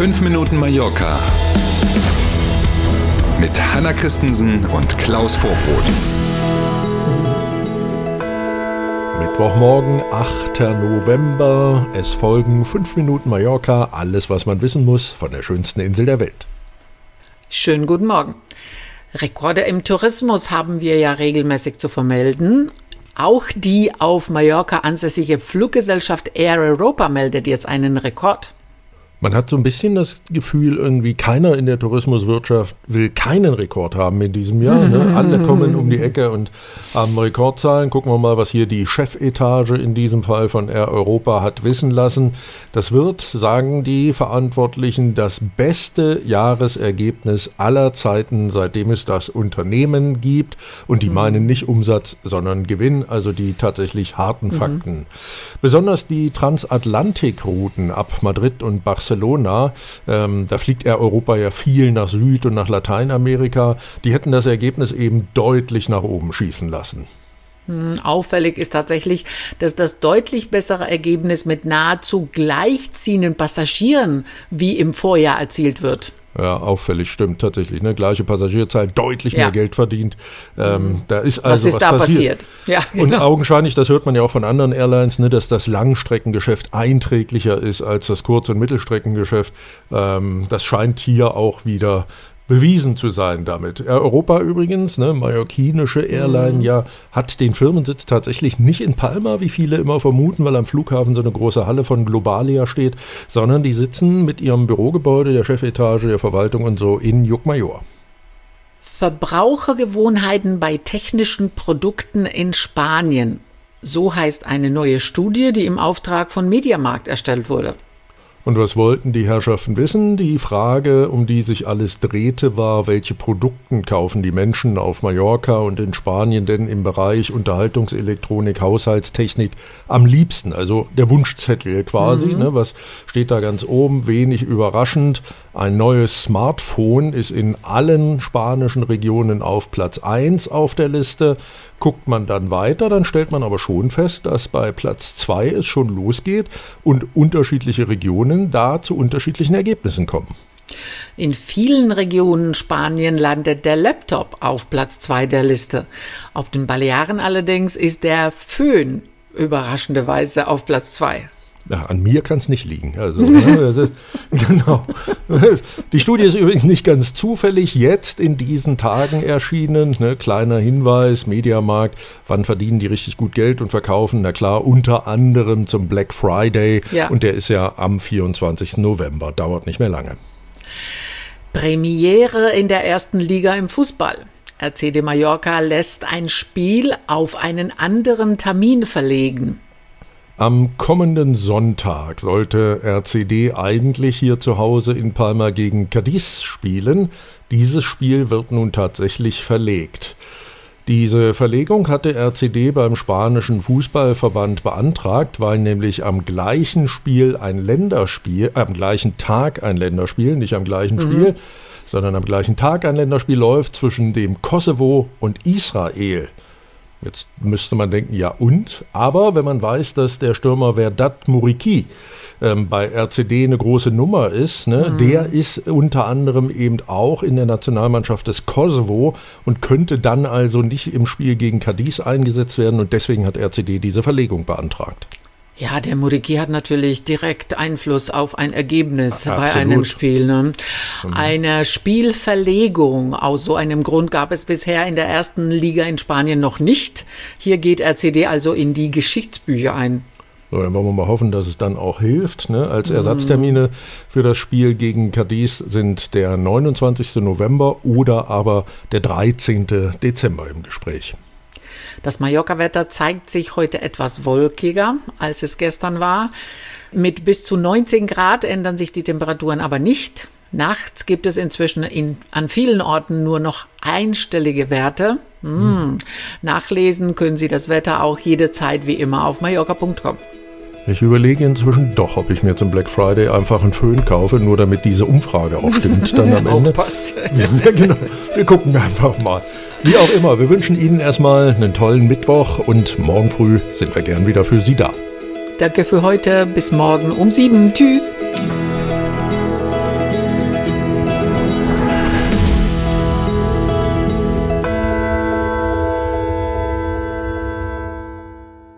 5 Minuten Mallorca mit Hanna Christensen und Klaus Vorbrot. Mittwochmorgen, 8. November. Es folgen 5 Minuten Mallorca. Alles, was man wissen muss von der schönsten Insel der Welt. Schönen guten Morgen. Rekorde im Tourismus haben wir ja regelmäßig zu vermelden. Auch die auf Mallorca ansässige Fluggesellschaft Air Europa meldet jetzt einen Rekord. Man hat so ein bisschen das Gefühl, irgendwie keiner in der Tourismuswirtschaft will keinen Rekord haben in diesem Jahr. Ne? Alle kommen um die Ecke und haben Rekordzahlen. Gucken wir mal, was hier die Chefetage in diesem Fall von Air Europa hat wissen lassen. Das wird, sagen die Verantwortlichen, das beste Jahresergebnis aller Zeiten, seitdem es das Unternehmen gibt. Und die mhm. meinen nicht Umsatz, sondern Gewinn, also die tatsächlich harten mhm. Fakten. Besonders die Transatlantikrouten ab Madrid und Barcelona Barcelona. Ähm, da fliegt Air Europa ja viel nach Süd- und nach Lateinamerika. Die hätten das Ergebnis eben deutlich nach oben schießen lassen. Hm, auffällig ist tatsächlich, dass das deutlich bessere Ergebnis mit nahezu gleichziehenden Passagieren wie im Vorjahr erzielt wird. Ja, auffällig, stimmt tatsächlich. Ne? Gleiche Passagierzahl, deutlich ja. mehr Geld verdient. Ähm, mhm. Da ist also was, ist was da passiert. passiert? Ja, genau. Und augenscheinlich, das hört man ja auch von anderen Airlines, ne, dass das Langstreckengeschäft einträglicher ist als das Kurz- und Mittelstreckengeschäft. Ähm, das scheint hier auch wieder bewiesen zu sein damit. Europa übrigens, ne, mallorquinische Airline, mhm. ja, hat den Firmensitz tatsächlich nicht in Palma, wie viele immer vermuten, weil am Flughafen so eine große Halle von Globalia steht, sondern die sitzen mit ihrem Bürogebäude, der Chefetage, der Verwaltung und so in Juckmajor. Verbrauchergewohnheiten bei technischen Produkten in Spanien. So heißt eine neue Studie, die im Auftrag von Mediamarkt erstellt wurde. Und was wollten die Herrschaften wissen? Die Frage, um die sich alles drehte, war, welche Produkten kaufen die Menschen auf Mallorca und in Spanien denn im Bereich Unterhaltungselektronik, Haushaltstechnik am liebsten? Also der Wunschzettel quasi. Mhm. Ne? Was steht da ganz oben? Wenig überraschend. Ein neues Smartphone ist in allen spanischen Regionen auf Platz 1 auf der Liste. Guckt man dann weiter, dann stellt man aber schon fest, dass bei Platz 2 es schon losgeht und unterschiedliche Regionen da zu unterschiedlichen Ergebnissen kommen. In vielen Regionen Spanien landet der Laptop auf Platz 2 der Liste. Auf den Balearen allerdings ist der Föhn überraschenderweise auf Platz 2. Ja, an mir kann es nicht liegen. Also, ne, genau. Die Studie ist übrigens nicht ganz zufällig jetzt in diesen Tagen erschienen. Ne, kleiner Hinweis, Mediamarkt, wann verdienen die richtig gut Geld und verkaufen? Na klar, unter anderem zum Black Friday. Ja. Und der ist ja am 24. November, dauert nicht mehr lange. Premiere in der ersten Liga im Fußball. RC Mallorca lässt ein Spiel auf einen anderen Termin verlegen. Am kommenden Sonntag sollte RCD eigentlich hier zu Hause in Palma gegen Cadiz spielen. Dieses Spiel wird nun tatsächlich verlegt. Diese Verlegung hatte RCD beim spanischen Fußballverband beantragt, weil nämlich am gleichen Spiel ein Länderspiel, äh, am gleichen Tag ein Länderspiel, nicht am gleichen mhm. Spiel, sondern am gleichen Tag ein Länderspiel läuft zwischen dem Kosovo und Israel. Jetzt müsste man denken, ja und? Aber wenn man weiß, dass der Stürmer Verdat Muriki ähm, bei RCD eine große Nummer ist, ne, mhm. der ist unter anderem eben auch in der Nationalmannschaft des Kosovo und könnte dann also nicht im Spiel gegen Cadiz eingesetzt werden und deswegen hat RCD diese Verlegung beantragt. Ja, der Muriki hat natürlich direkt Einfluss auf ein Ergebnis Absolut. bei einem Spiel. Ne? Mhm. Eine Spielverlegung aus so einem Grund gab es bisher in der ersten Liga in Spanien noch nicht. Hier geht RCD also in die Geschichtsbücher ein. So, dann wollen wir mal hoffen, dass es dann auch hilft. Ne? Als mhm. Ersatztermine für das Spiel gegen Cadiz sind der 29. November oder aber der 13. Dezember im Gespräch. Das Mallorca-Wetter zeigt sich heute etwas wolkiger, als es gestern war. Mit bis zu 19 Grad ändern sich die Temperaturen aber nicht. Nachts gibt es inzwischen in, an vielen Orten nur noch einstellige Werte. Hm. Nachlesen können Sie das Wetter auch jederzeit wie immer auf mallorca.com. Ich überlege inzwischen doch, ob ich mir zum Black Friday einfach einen Föhn kaufe, nur damit diese Umfrage auch stimmt dann am Ende. Aufpasst. Ja, genau. Wir gucken einfach mal. Wie auch immer, wir wünschen Ihnen erstmal einen tollen Mittwoch und morgen früh sind wir gern wieder für Sie da. Danke für heute. Bis morgen um sieben. Tschüss.